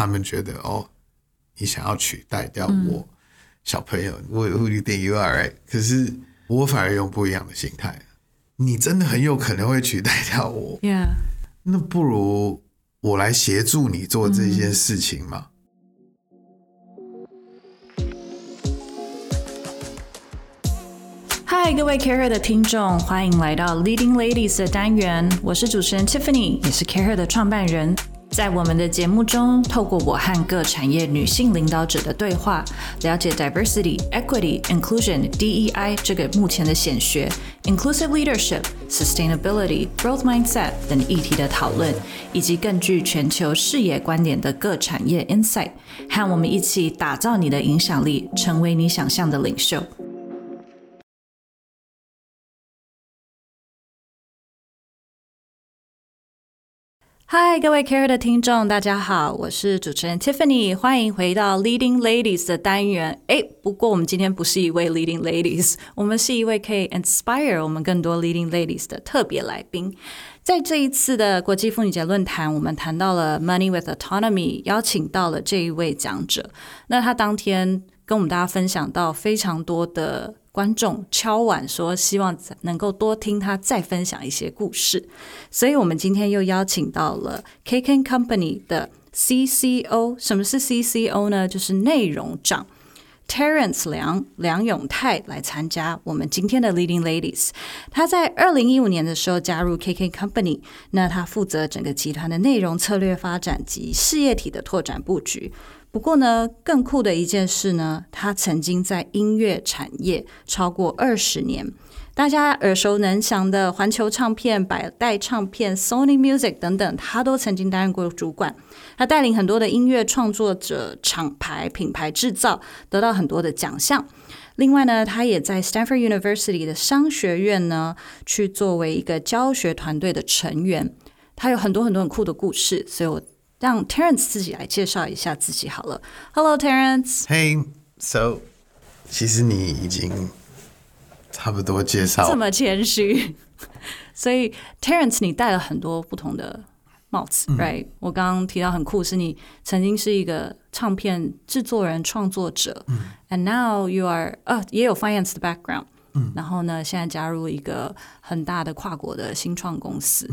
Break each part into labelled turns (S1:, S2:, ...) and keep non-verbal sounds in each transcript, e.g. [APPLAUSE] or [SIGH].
S1: 他们觉得哦，你想要取代掉我小朋友，我 who do you think you are right？可是我反而用不一样的心态，你真的很有可能会取代掉我。
S2: Yeah，
S1: 那不如我来协助你做这件事情嘛。
S2: 嗨，各位 Care 的听众，欢迎来到 Leading Ladies 的单元，我是主持人 Tiffany，也是 Care 的创办人。在我们的节目中，透过我和各产业女性领导者的对话，了解 diversity、equity、inclusion、DEI 这个目前的显学，inclusive leadership、sustainability、growth mindset 等议题的讨论，以及更具全球视野观点的各产业 insight，和我们一起打造你的影响力，成为你想象的领袖。嗨，各位 Care 的听众，大家好，我是主持人 Tiffany，欢迎回到 Leading Ladies 的单元。诶，不过我们今天不是一位 Leading Ladies，我们是一位可以 inspire 我们更多 Leading Ladies 的特别来宾。在这一次的国际妇女节论坛，我们谈到了 Money with Autonomy，邀请到了这一位讲者。那他当天跟我们大家分享到非常多的观众敲碗说，希望能够多听他再分享一些故事，所以我们今天又邀请到了 KK Company 的 CCO。什么是 CCO 呢？就是内容长 Terence 梁梁永泰来参加我们今天的 Leading Ladies。他在二零一五年的时候加入 KK Company，那他负责整个集团的内容策略发展及事业体的拓展布局。不过呢，更酷的一件事呢，他曾经在音乐产业超过二十年。大家耳熟能详的环球唱片、百代唱片、Sony Music 等等，他都曾经担任过主管。他带领很多的音乐创作者、厂牌、品牌制造，得到很多的奖项。另外呢，他也在 Stanford University 的商学院呢，去作为一个教学团队的成员。他有很多很多很酷的故事，所以我让 Terence 自己来介绍一下自己好了。Hello
S1: Terence，Hey, so 其实你已经差不多介绍这，
S2: 么谦虚，[LAUGHS] 所以 Terence 你戴了很多不同的帽子、r i g h t 我刚刚提到很酷，是你曾经是一个唱片制作人、创作者、嗯。a n d now you are 呃也有 finance 的 background，嗯。然后呢，现在加入一个很大的跨国的新创公司。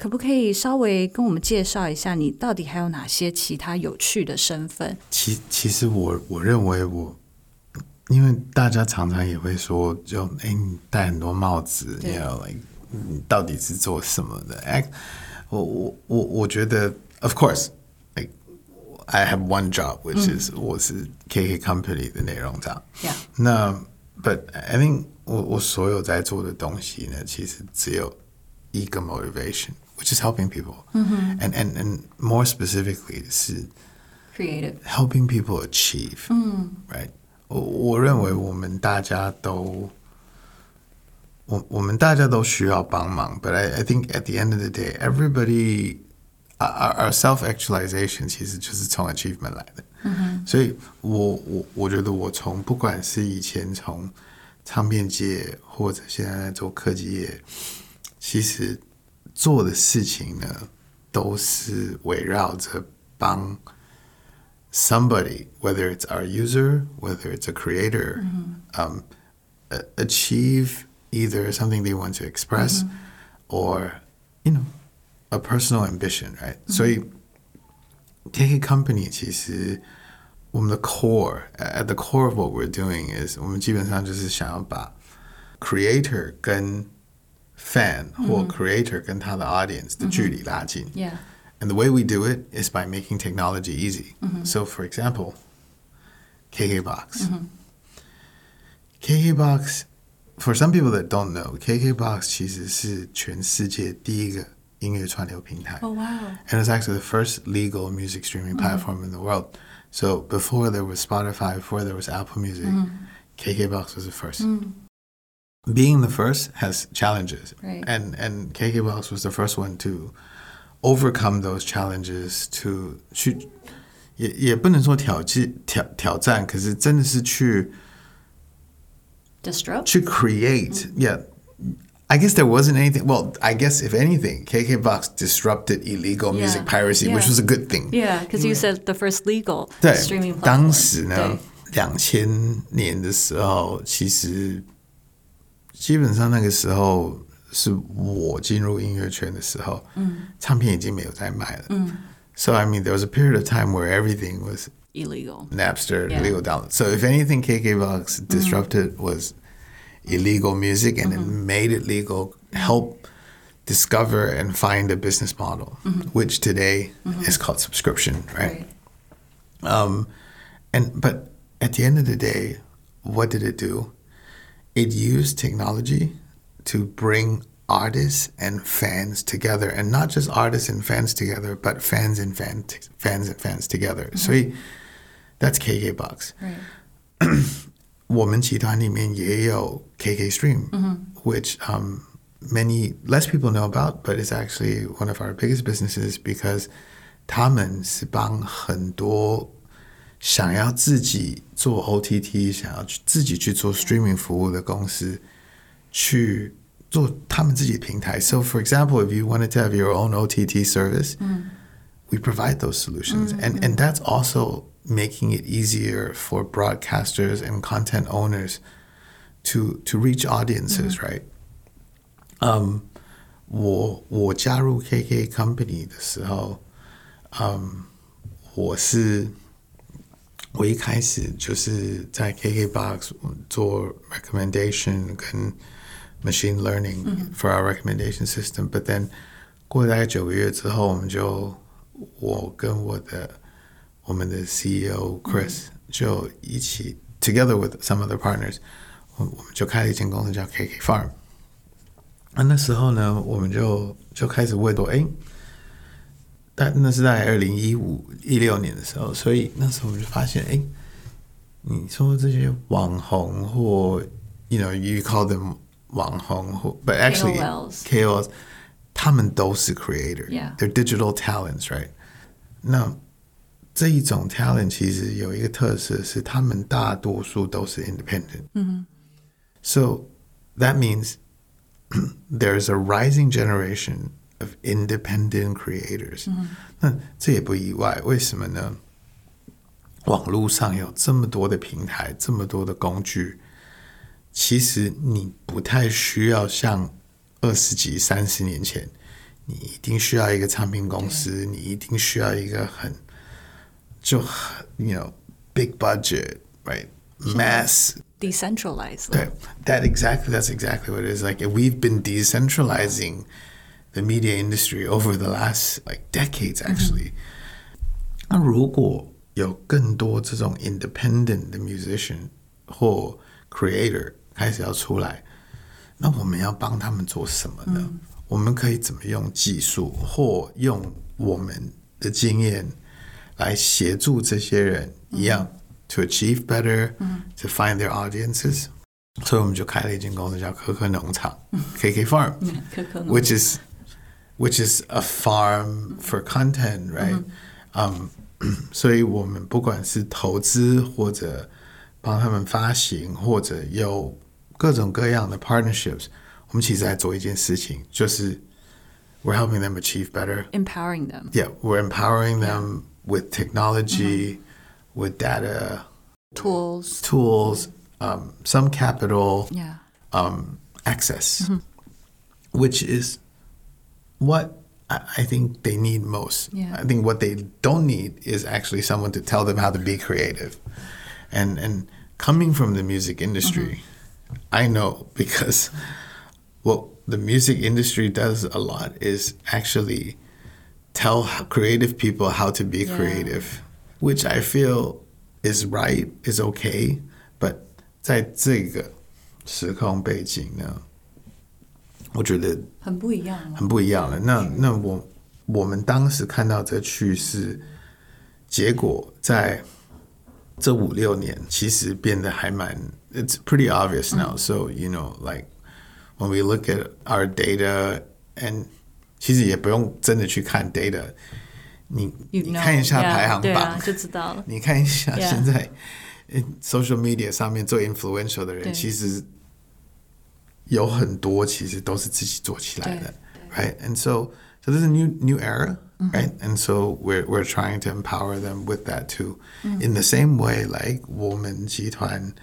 S2: 可不可以稍微跟我们介绍一下，你到底还有哪些其他有趣的身份？
S1: 其其实我我认为我，因为大家常常也会说，就哎，你戴很多帽子，
S2: 对
S1: 你 know like 你到底是做什么的？哎，我我我我觉得，of course。I have one job, which is 我是 KK Company 的内容长。
S2: Yeah.
S1: 那 But I think 我我所有在做的东西呢，其实只有一个 motivation, which is helping people. And and and more specifically 是
S2: Creative，
S1: helping people achieve. Right. 我我认为我们大家都，我我们大家都需要帮忙。But I I think at the end of the day, everybody our our self actualization 其实就是从 achievement 来的。所以我我我觉得我从不管是以前从唱片界或者现在在做科技业，其实 做的事情呢，都是围绕着帮 somebody，whether it's our user，whether it's a creator -hmm. um,，achieve either something they want to express、mm -hmm. or you know a personal ambition, right. hmm. 所以 KK Company 其实我们的 core at the core of what we're doing is 我们基本上就是想要把 creator 跟 fan 或 creator 跟他的 audience 的距离拉近。
S2: Yeah.
S1: And the way we do it is by making technology easy. So, for example, KKBox. KKBox, for some people that don't know, KKBox 其实是全世界第一个音乐串流平台。
S2: Oh wow.
S1: And it's actually the first legal music streaming platform in the world. So before there was Spotify, before there was Apple Music, KKBox was the first. Being the first has challenges,
S2: Right.
S1: and and KKBox was the first one to overcome those challenges. To 去也也不能说挑战挑挑战，可是真的是去
S2: Distro.
S1: 去 create yeah I guess there wasn't anything. Well, I guess if anything, KKBox disrupted illegal music
S2: Yeah,
S1: piracy, which
S2: yeah.
S1: was a good thing.
S2: Yeah, because you said the first legal
S1: 对
S2: streaming，platform.
S1: 当时呢
S2: 对，
S1: 两千年的时候，其实 基本上那个时候是我进入音乐圈的时候，嗯，唱片已经没有在卖了，嗯，So I mean, there was a period of time where everything was
S2: illegal.
S1: Napster,
S2: Yeah.
S1: legal download. So if anything, KKBox disrupted was illegal music and it made it legal. Help discover and find a business model, which today is called subscription, right? Um, and but at the end of the day, what did it do? It used technology to bring artists and fans together, and not just artists and fans together, but fans and fans, fans and fans together. So that's KKBox.
S2: Right.
S1: 我们集团里面也有 KK Stream, which um, many less people know about, but it's actually one of our biggest businesses because 他们是帮很多 想要自己做 OTT、想要去自己去做 streaming 服务的公司去做他们自己的平台。So, for example, if you wanted to have your own OTT service, we provide those solutions and and that's also making it easier for broadcasters and content owners to to reach audiences right um 我我加入 KK company 的时候，嗯，我是 我一开始就是在 KKBox 做 recommendation 跟 machine learning for our recommendation system. But then 过了大概九个月之后，我们就我跟我的我们的 CEO Chris 就一起 together with some other partners，我我们就开了一间公司叫 KK Farm。那那时候呢，我们就就开始问说，哎， 但那是在二零一五一六年的时候，所以那时候我们就发现，哎，你说这些网红或 you know you call them 网红或 but actually
S2: KOLs
S1: KOLs 他们都是 creator
S2: Yeah.
S1: they're digital talents right 那这一种 talent 其实有一个特色是他们大多数都是 independent so that means [CLEARS THROAT] there's a rising generation of independent creators 那这也不意外为什么呢网络上有这么多的平台，这么多的工具，其实你不太需要像二十几、三十年前，你一定需要一个唱片公司，你一定需要一个很就很 you know big budget right mass
S2: Decentralized.
S1: 对，that exactly that's exactly what it is. Like we've been decentralizing the media industry over the last like decades, actually. 那如果有更多这种 independent 的 musician 或 creator 开始要出来，那我们要帮他们做什么呢？我们可以怎么用技术或用我们的经验来协助这些人一样、to achieve better、to find their audiences？所以我们就开了一间公司叫可可农场 （KK Farm）。
S2: 可可能 [LAUGHS]
S1: which is which is a farm for content, right? [CLEARS THROAT] Um, 所以我们不管是投资或者帮他们发行，或者有各种各样的 partnerships，我们其实在做一件事情，就是 we're helping them achieve better.
S2: empowering them.
S1: Yeah, we're empowering them with technology, with data,
S2: Tools.
S1: tools, um, some capital,
S2: Yeah.
S1: um, access, which is what I, I think they need most.
S2: Yeah.
S1: I think what they don't need is actually someone to tell them how to be creative. And and coming from the music industry, I know [LAUGHS] because what the music industry does a lot is actually tell h- creative people how to be
S2: Yeah.
S1: creative, which I feel is right, is okay. But 在这个时空背景呢， 我觉得
S2: 很不一样哦。
S1: 很不一样了。那那我我们当时看到这趋势，结果在这五六年其实变得还蛮，it's pretty obvious now. So you know, like when we look at our data and 其实也不用真的去看 data，你你看一下排行榜
S2: 就知道了。
S1: 你看一下.现在呃 social media 上面做 influential 的人，
S2: 对
S1: 其实有很多其实都是自己做起来的，right? And so so there's a new new era, right? And so we're we're trying to empower them with that too. In the same way, like 我们集团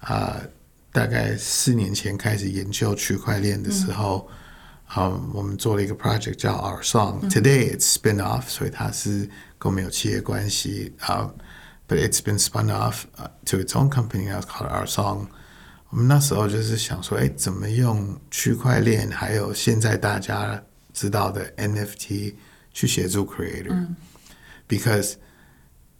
S1: 啊、呃大概四年前开始研究区块链的时候，嗯，我们做了一个 project 叫 Our Song。Today it's spin off，所以它是跟我们有企业关系啊、But it's been spun off、to its own company now called Our Song。 我们那时候就是想说，哎，怎么用区块链，还有现在大家知道的 NFT 去协助 creator？Because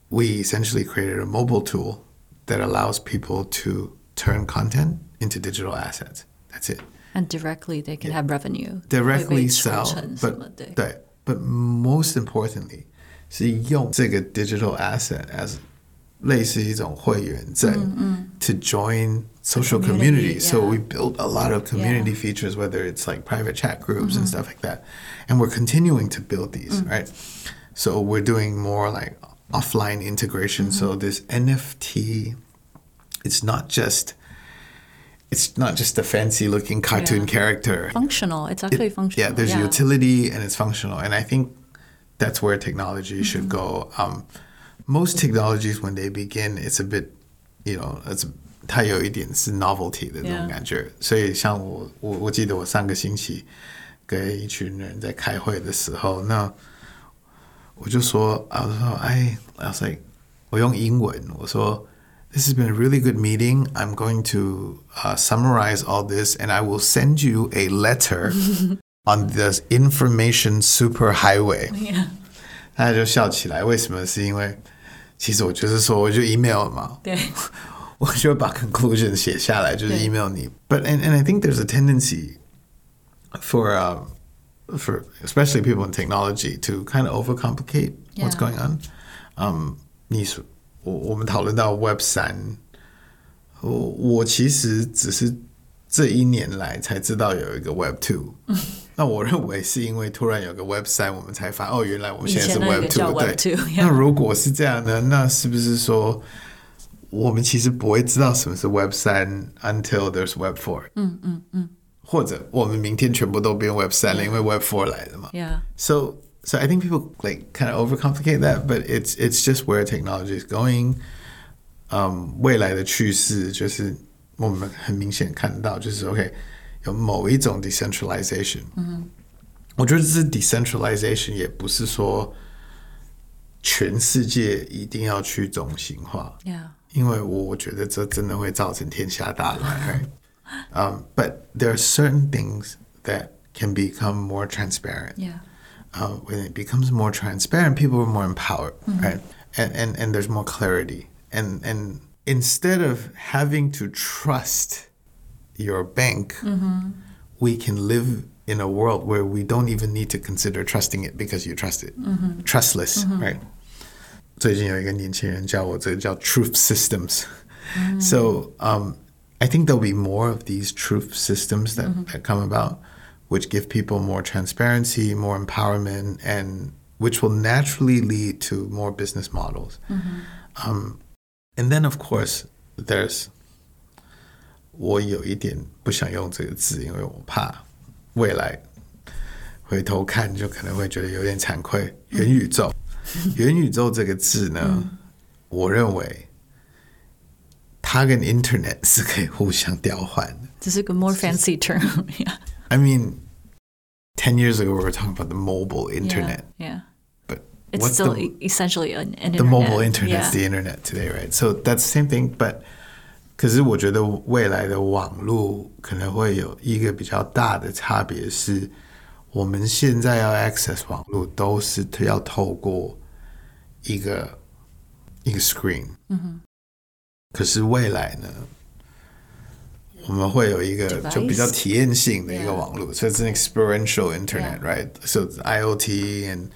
S1: we essentially created a mobile tool that allows people to turn content into digital assets. That's it.
S2: And directly they can have revenue.
S1: Directly
S2: 会被
S1: sell,
S2: 抽成什么
S1: but
S2: 对
S1: 对，but most importantly 是用这个 digital asset as 类似一种会员证 to join social
S2: community,
S1: community. So
S2: yeah.
S1: we built a lot of community features, whether it's like private chat groups and stuff like that, and we're continuing to build these, right? So we're doing more like offline integration. So this NFT, it's not just it's not just a fancy looking cartoon
S2: Yeah.
S1: character.
S2: functional. It's actually functional.
S1: Yeah, there's
S2: yeah.
S1: utility and it's functional, and I think that's where technology should go. Um, most technologies, when they begin, it's a bit, you know, it's 它有一点是 novelty 的那种
S2: Yeah.
S1: 感觉。所以像我，我我记得我上个星期跟一群人在开会的时候，那我就说，I was 说，哎，I was like，我用英文，我说。This has been a really good meeting. I'm going to uh, summarize all this and I will send you a letter [LAUGHS] on the information superhighway.
S2: Yeah.
S1: 大家就笑起来，为什么？是因为 其实我就是说，我就 email 嘛，
S2: 对
S1: 我就把 [LAUGHS] conclusion 写下来，就是
S2: 对
S1: email 你。But and and I think there's a tendency for um, for especially people in technology to kind of overcomplicate what's
S2: Yeah.
S1: going on. Um, 你说我我们讨论到 Web 三，我我其实只是这一年来才知道有一个 Web Two。 那我认为是因为突然有个 Web 三，我们才发哦，原来我们现在是
S2: 以前那个
S1: Web
S2: 叫
S1: Two。
S2: Web
S1: 对
S2: 2，
S1: 那如果是这样呢？那是不是说我们其实不会知道什么是 Web 三 until there's Web Four？嗯嗯嗯。或者我们明天全部都变 Web 三了，因为 Web Four 来了嘛。
S2: ，Yeah.
S1: So so I think people like kind of overcomplicate that, but it's it's just where technology is going. 嗯，未来的趋势就是我们很明显看到，就是 OK 有某一种 decentralization。嗯，我觉得这是 decentralization，也不是说全世界一定要去中心化。
S2: Yeah.
S1: 因为我觉得这真的会造成天下大乱。Right? Um, [LAUGHS] but there are certain things that can become more transparent.
S2: Yeah.
S1: Uh, when it becomes more transparent, people are more empowered, right? And, and and there's more clarity. And and instead of having to trust your bank, we can live in a world where we don't even need to consider trusting it because you trust it. Trustless, right? 最近有一个年轻人叫我这个叫 truth systems. So um, I think there'll be more of these truth systems that, that come about, which give people more transparency, more empowerment, and which will naturally lead to more business models. Um, and then, of course, there's 我有一点不想用这个字，因为我怕未来回头看就可能会觉得有点惭愧。元宇宙，元宇宙这个字呢，我认为它跟 Internet 是可以互相调换的。
S2: 这是个 more fancy term. yeah.
S1: I mean, ten years ago we were talking about the mobile internet,
S2: Yeah. yeah.
S1: but
S2: It's still
S1: the
S2: e- essentially an, internet.
S1: The mobile
S2: internet. Yeah.
S1: the internet today, right? So that's the same thing. But 可是我觉得未来的网络可能会有一个比较大的差别是，我们现在要 access 网络都是要透过一个一个 screen。嗯哼。可是未来呢，我们会有一个就比较体验性的一个网络，所以 an experiential internet, right? So it's IoT and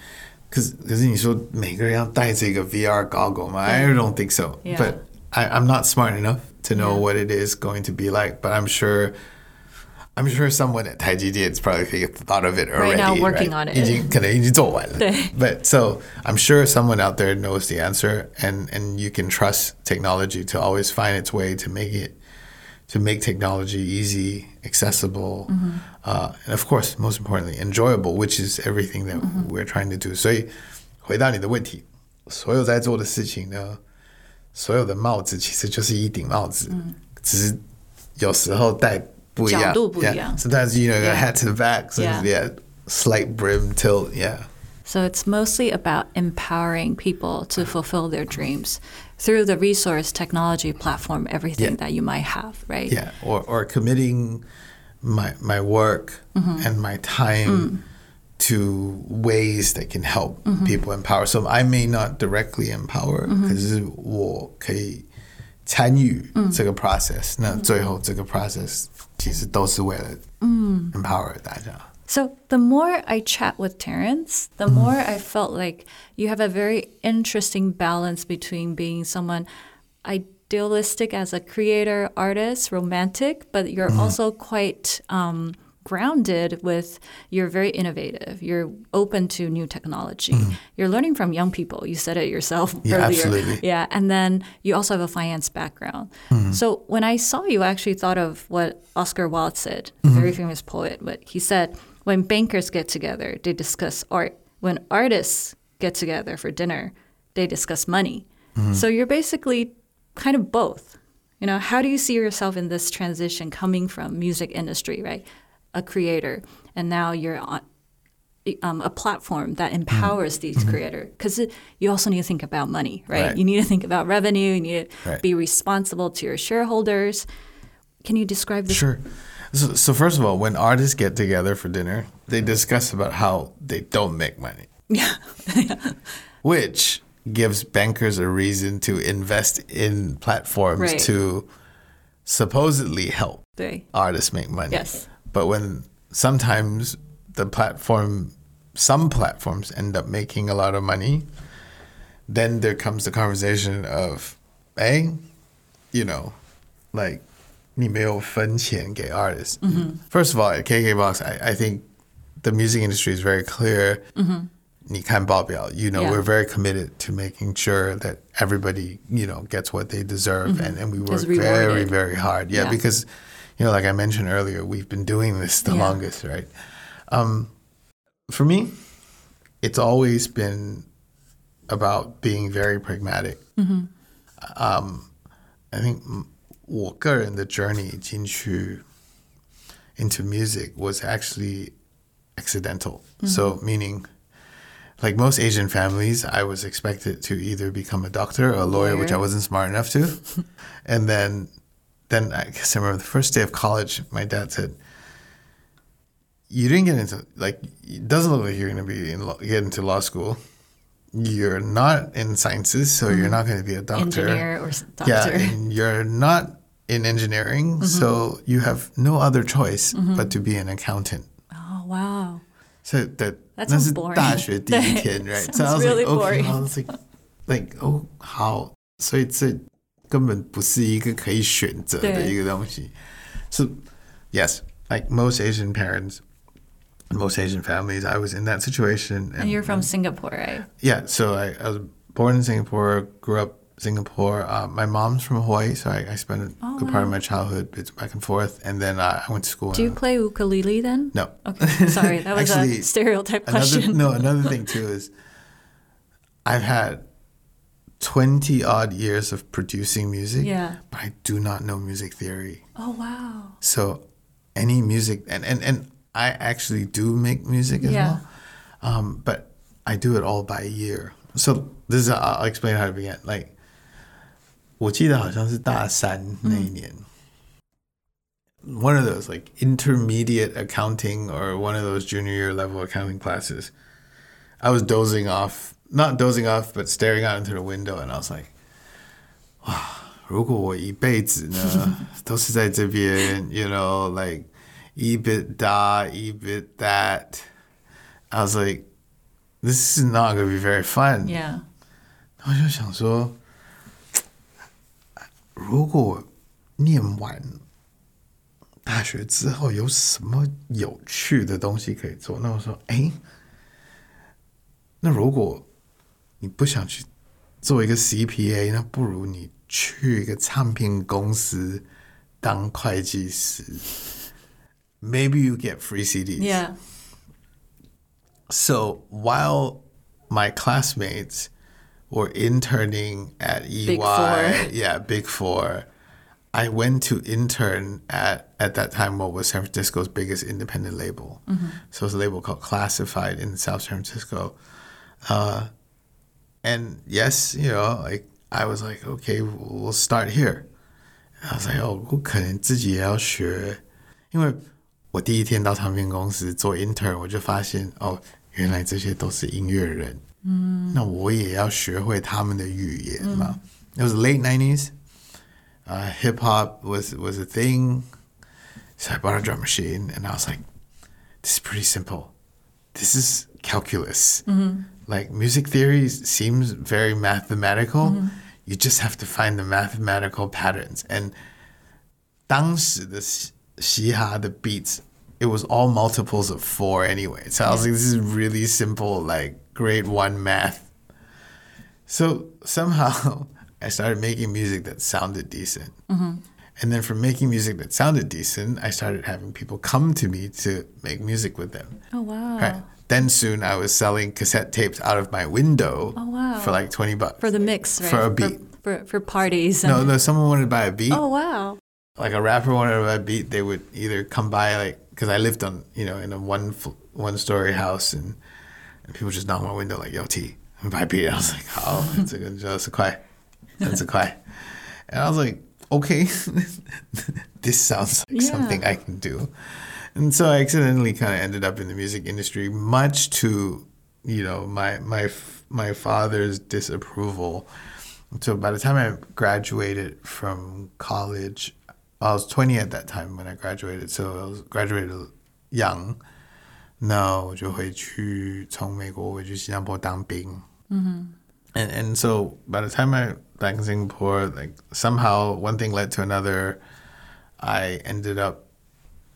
S1: 可是可是你说每个人要戴这个 VR goggle 吗？I don't think so. But I, I'm not smart enough to know
S2: Yeah.
S1: what it is going to be like. But I'm sure. I'm sure someone at Taiji is probably thought of it already.
S2: now working on it.
S1: 已经可能已经做完了。
S2: 对。 [LAUGHS]
S1: But so I'm sure someone out there knows the answer, and and you can trust technology to always find its way to make it to make technology easy, accessible, uh, and of course, most importantly, enjoyable, which is everything that we're trying to do. 所以回答你的问题，所有在做的事情呢， 所有的帽子其实就是一顶帽子，只是有时候戴不一样，
S2: 角度不一样。
S1: Yeah. Sometimes you know,
S2: Yeah.
S1: a [LAUGHS] hat to the back, so
S2: Yeah.
S1: yeah, slight brim tilt, yeah.
S2: So it's mostly about empowering people to fulfill their dreams through the resource, technology, platform, everything
S1: Yeah.
S2: that you might have, right?
S1: Yeah, or or committing my my work and my time to ways that can help mm-hmm. people empower. So I may not directly empower, mm-hmm. empower，、嗯、可是我可以参与这个 mm. process、嗯。那最后这个 process 其实都是为了嗯 empower
S2: So the more I chat with Terence, the mm-hmm. more. I felt like you have a very interesting balance between being someone idealistic as a creator, artist, romantic, but you're mm-hmm. also quite um, grounded with you're very innovative. You're open to new technology. Mm-hmm. You're learning from young people. You said it yourself
S1: Yeah,
S2: earlier.
S1: absolutely.
S2: Yeah, and then you also have a finance background. Mm-hmm. So when I saw you, I actually thought of what Oscar Wilde said, a mm-hmm. very famous poet. But he said, when bankers get together, they discuss art. When artists get together for dinner, they discuss money. So you're basically kind of both. You know, how do you see yourself in this transition coming from music industry, right? A creator, and now you're on um, a platform that empowers these creators because you also need to think about money, right?
S1: Right.
S2: You need to think about revenue. You need to
S1: Right.
S2: be responsible to your shareholders. Can you describe this?
S1: Sure. So, so first of all, when artists get together for dinner, they discuss about how they don't make money.
S2: Yeah. [LAUGHS]
S1: which gives bankers a reason to invest in platforms
S2: Right.
S1: to supposedly help artists make money.
S2: Yes.
S1: But when sometimes the platform, some platforms end up making a lot of money, then there comes the conversation of, hey, you know, like, 你没有分钱给 artists. First of all, at KKBox, I, I think the music industry is very clear. 你看报表, you know,
S2: Yeah.
S1: we're very committed to making sure that everybody, you know, gets what they deserve. And, and we work very,
S2: rewarded.
S1: very hard. Yeah,
S2: Yeah.
S1: because, you know, like I mentioned earlier, we've been doing this the
S2: Yeah.
S1: longest, right? Um, for me, it's always been about being very pragmatic. Um, I think 我个人的 journey 进去 into music was actually accidental. So meaning, like most Asian families, I was expected to either become a doctor or a lawyer, which I
S2: Lawyer.
S1: wasn't smart enough to. [LAUGHS] and then, then I guess I remember the first day of college, my dad said, "You didn't get into like it doesn't look like you're going to be in law, get into law school. You're not in sciences, so you're not going to be a doctor."
S2: Engineer or s- doctor.
S1: Yeah, and you're not in engineering, so you have no other choice but to be an accountant.
S2: Oh, wow.
S1: So that
S2: That
S1: 那
S2: sounds
S1: 是
S2: boring.
S1: 大学第一天 [LAUGHS] right? So I was
S2: Sounds really
S1: like, okay,
S2: boring.
S1: I was like, like, oh, 好，所以这 根本不是一个可以选择的
S2: 对
S1: 一个东西。So yes, like most Asian parents, most Asian families, I was in that situation.
S2: And you're from Singapore, right?
S1: Yeah, so I, I was born in Singapore, grew up Singapore. Uh, my mom's from Hawaii, so I, I spent a
S2: Oh,
S1: good part of my childhood it's back and forth. And then uh, I went to school.
S2: Do you
S1: in,
S2: play ukulele then?
S1: no.
S2: Okay, sorry, that was
S1: Actually, [LAUGHS]
S2: a stereotype
S1: Another,
S2: question.
S1: no, another thing too is I've had 20 odd years of producing music,
S2: Yeah.
S1: but I do not know music theory.
S2: Oh, wow.
S1: So any music, and, and, and I actually do make music as
S2: Yeah.
S1: well, um, but I do it all by ear. So this is, I'll explain how to begin. Like, 我记得好像是大三那一年。One of those like intermediate accounting or one of those junior year level accounting classes. I was dozing off, not dozing off, but staring out into the window, and I was like, 哇，如果我一辈子呢[LAUGHS] 都是在这边，you know, like EBITDA, EBIT that, I was like, this is not gonna be very fun.
S2: Yeah.
S1: 我就想说，如果念完大学之后有什么有趣的东西可以做，那我说，哎，那如果 你不想去做一个 CPA，那不如你去一个唱片公司 当会计师，maybe you get free CDs.
S2: Yeah.
S1: So while my classmates were interning at EY,
S2: Big Four. [LAUGHS]
S1: yeah, Big Four, I went to intern at at that time what was San Francisco's biggest independent label. So it was a label called Classified in South San Francisco. Uh, and yes, you know, like I was like, okay, we'll start here. And I was like, oh, 我可能自己也要学，因为我第一天到唱片公司做 intern，我就发现哦，原来这些都是音乐人。嗯，那我也要学会他们的语言嘛。It was late nineties. Uh, hip hop was was a thing. So I bought a drum machine, and I was like, "This is pretty simple. This is calculus. Like music theory seems very mathematical. You just have to find the mathematical patterns." And 当时的嘻嘻哈的 beats, it was all multiples of four anyway. So I was like, "This is really simple, like grade one math." So somehow [LAUGHS] I started making music that sounded decent. And then from making music that sounded decent, I started having people come to me to make music with them.
S2: Oh wow.
S1: Right. Then soon I was selling cassette tapes out of my window
S2: Oh, wow.
S1: for like 20 bucks.
S2: For the mix, right?
S1: For a beat.
S2: For, for, parties.
S1: no, no, someone wanted to buy a beat.
S2: Oh wow.
S1: Like a rapper wanted to buy a beat, they would either come by like because I lived on, you know, in a one one story house and, and people just knock on my window like, "Yo, T, I'm buy a beat." [LAUGHS] I was like, "Oh, it's a good, that's a quiet, that's a quiet." And I was like, "Okay, [LAUGHS] this sounds like
S2: Yeah.
S1: something I can do." And so I accidentally kind of ended up in the music industry, much to, you know, my my f- my father's disapproval. So by the time I graduated from college, I was 20 at that time when I graduated. So I was graduated young. 那我就回去从美国回去新加坡当兵。 and and so by the time I back in Singapore, like somehow one thing led to another. I ended up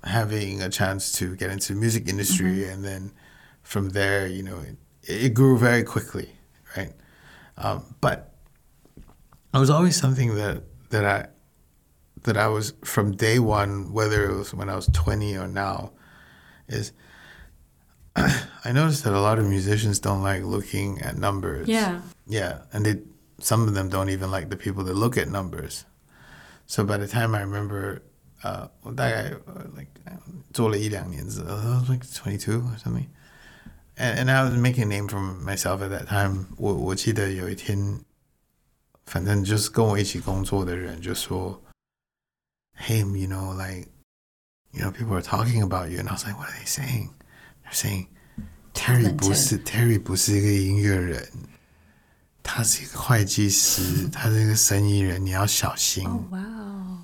S1: having a chance to get into the music industry, and then from there, you know, it, it grew very quickly, right? Um, but it was always something that that I that I was from day one, whether it was when I was twenty or now, is [CLEARS THROAT] I noticed that a lot of musicians don't like looking at numbers.
S2: Yeah.
S1: Yeah, and they some of them don't even like the people that look at numbers. So by the time I remember, uh, 我大概 uh, like 做了一两年之后 I was like 22 or something. And, and I was making a name for myself at that time. 我我记得有一天，反正就是跟我一起工作的人就说，Hey, you know, like, you know, people are talking about you, and I was like, what are they saying? They're saying Terry
S2: Talented.
S1: 不是 Terry 不是一个音乐人， 他是一个会计师，他是一个生意人，你要小心。
S2: Oh wow.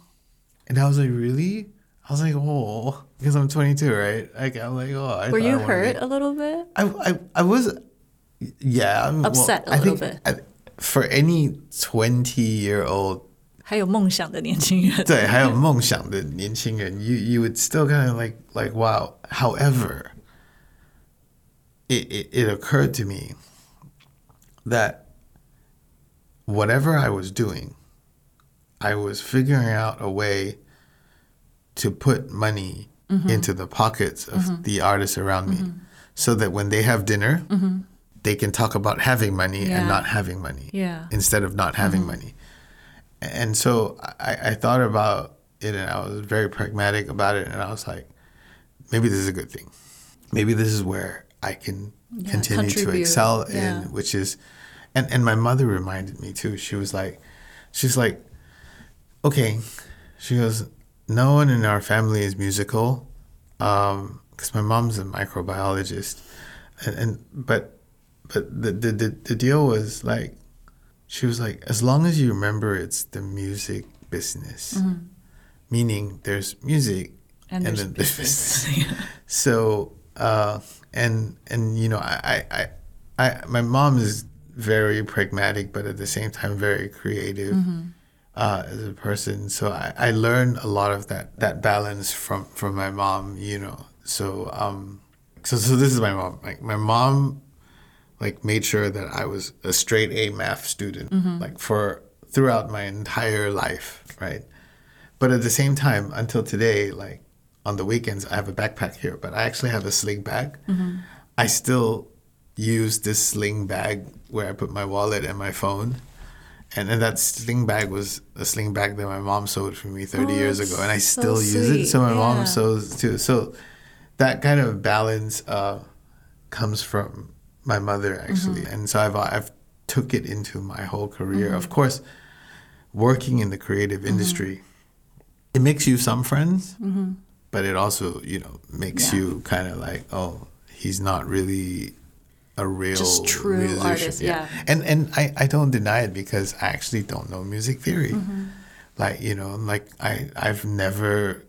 S1: And I was like, really? I was like, oh, because I'm 22, right? Like, I'm like, oh, I
S2: Were
S1: thought I
S2: you
S1: wanted
S2: hurt
S1: to-
S2: a little bit?
S1: I, I, I was, yeah, I'm well,
S2: Upset a
S1: I
S2: little
S1: think
S2: bit.
S1: I- for any 20 year old
S2: 还有梦想的年轻人。
S1: 对，还有梦想的年轻人，you you [LAUGHS] would still kind of like like wow. However, it, it it occurred to me that whatever I was doing, I was figuring out a way to put money mm-hmm. into the pockets of mm-hmm. the artists around me, mm-hmm. so that when they have dinner, they can talk about having money
S2: Yeah.
S1: and not having money
S2: Yeah.
S1: instead of not having money. And so I, I thought about it and I was very pragmatic about it. And I was like, maybe this is a good thing. Maybe this is where I can
S2: Yeah,
S1: continue to
S2: contribute.
S1: excel in,
S2: Yeah.
S1: which is, and, and my mother reminded me too. She was like, she's like, okay. She goes, no one in our family is musical. Um, cause my mom's a microbiologist. And, and but, but the, the, the, the deal was like, she was like, as long as you remember it's the music business, meaning there's music
S2: And
S1: and,
S2: there's
S1: then there's
S2: business. [LAUGHS]
S1: business. so, uh, and and you know, I, I, I, I, my mom is very pragmatic, but at the same time very creative uh, as a person. So I, I learned a lot of that that balance from from my mom. You know, so um, so so this is my mom. Like my mom like made sure that I was a straight A math student, like for throughout my entire life, right? but at the same time, until today, like on the weekends, I have a backpack here, but I actually have a sling bag. I still use this sling bag where I put my wallet and my phone. And, and that sling bag was a sling bag that my mom sewed for me 30
S2: Oh,
S1: years ago, and I
S2: so
S1: still use it. So my
S2: Yeah.
S1: mom sews too. So that kind of balance uh, comes from my mother actually,
S2: Mm-hmm.
S1: and so I've I've took it into my whole career.
S2: Mm-hmm.
S1: Of course, working in the creative industry, it makes you some friends, but it also you know makes
S2: Mm-hmm. Yeah.
S1: you kind of like oh he's not really a real
S2: Just true
S1: musician.
S2: artist, yeah.
S1: and and I, I don't deny it because I actually don't know music theory
S2: Mm-hmm.
S1: like you know like I I've never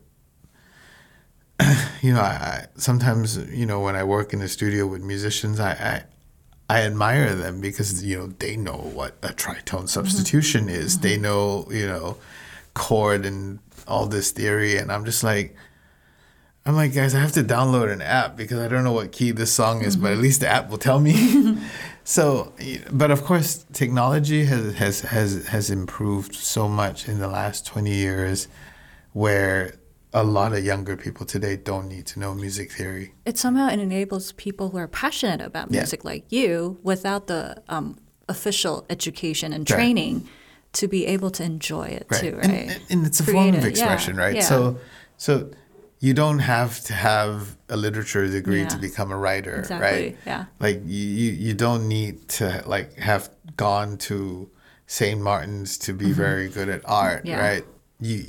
S1: [CLEARS THROAT] you know I, I sometimes you know when I work in the studio with musicians I, I I admire them because you know they know what a tritone substitution is they know you know chord and all this theory and I'm just like I'm like, guys, I have to download an app because I don't know what key this song is, but at least the app will tell me. [LAUGHS] so, but of course, technology has, has has has improved so much in the last 20 years, where a lot of younger people today don't need to know music theory.
S2: It somehow enables people who are passionate about
S1: Yeah.
S2: music like you, without the um, official education and
S1: Right.
S2: training, to be able to enjoy it too, right?
S1: And, and it's a form
S2: Create
S1: of
S2: it, yeah,
S1: expression, right?
S2: yeah.
S1: So, so you don't have to have a literature degree
S2: yeah.
S1: to become a writer,
S2: exactly.
S1: right?
S2: Yeah.
S1: Like you, you don't need to like have gone to St. Martin's to be mm-hmm. very good at art,
S2: yeah.
S1: right? You,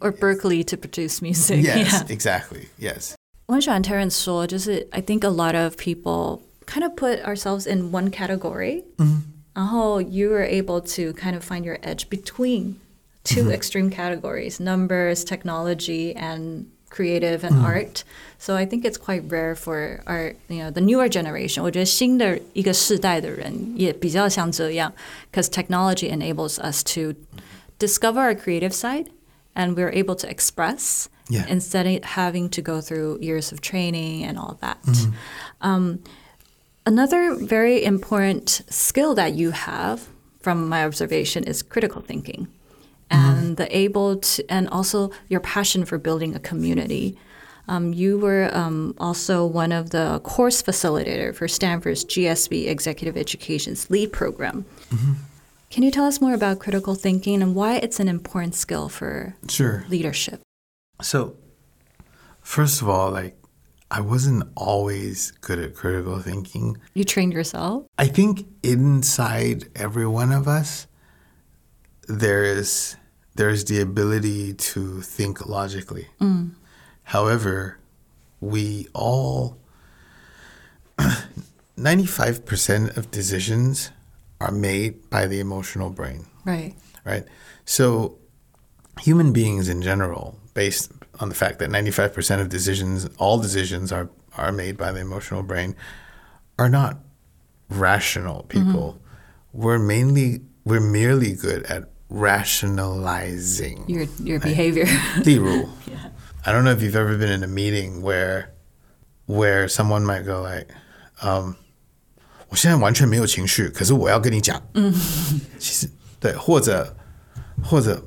S2: or Berklee to produce music.
S1: Yes,
S2: yeah.
S1: exactly. Yes.
S2: 我很喜欢 Terence 说，就是 I think a lot of people kind of put ourselves in one category, mm-hmm. you were able to kind of find your edge between two mm-hmm. extreme categories: numbers, technology, and creative and art. So I think it's quite rare for our you know the newer generation. 我觉得新的一个世代的人也比较像这样，because technology enables us to discover our creative side, and we're able to express
S1: Yeah.
S2: instead of having to go through years of training and all that. Um, another very important skill that you have, from my observation, is critical thinking, the able to, and also your passion for building a community. Um, you were um, also one of the course facilitator for Stanford's GSB Executive Education's LEAD program. Can you tell us more about critical thinking and why it's an important skill for
S1: Sure.
S2: leadership?
S1: So, first of all, like I wasn't always good at critical thinking.
S2: You trained yourself?
S1: I think inside every one of us, there is there's the ability to think logically. Mm. However, we all [CLEARS THROAT] 95% of decisions are made by the emotional brain
S2: Right.
S1: right? So, human beings in general, based on the fact that 95% of decisions, all decisions are, are made by the emotional brain, are not rational mm-hmm. people. We're mainly, we're merely good at rationalizing.
S2: Your your behavior. [LAUGHS]
S1: 例如, [LAUGHS] I don't know if you've ever been in a meeting where where someone might go like, um, 我现在完全没有情绪，可是我要跟你讲。其实对，或者或者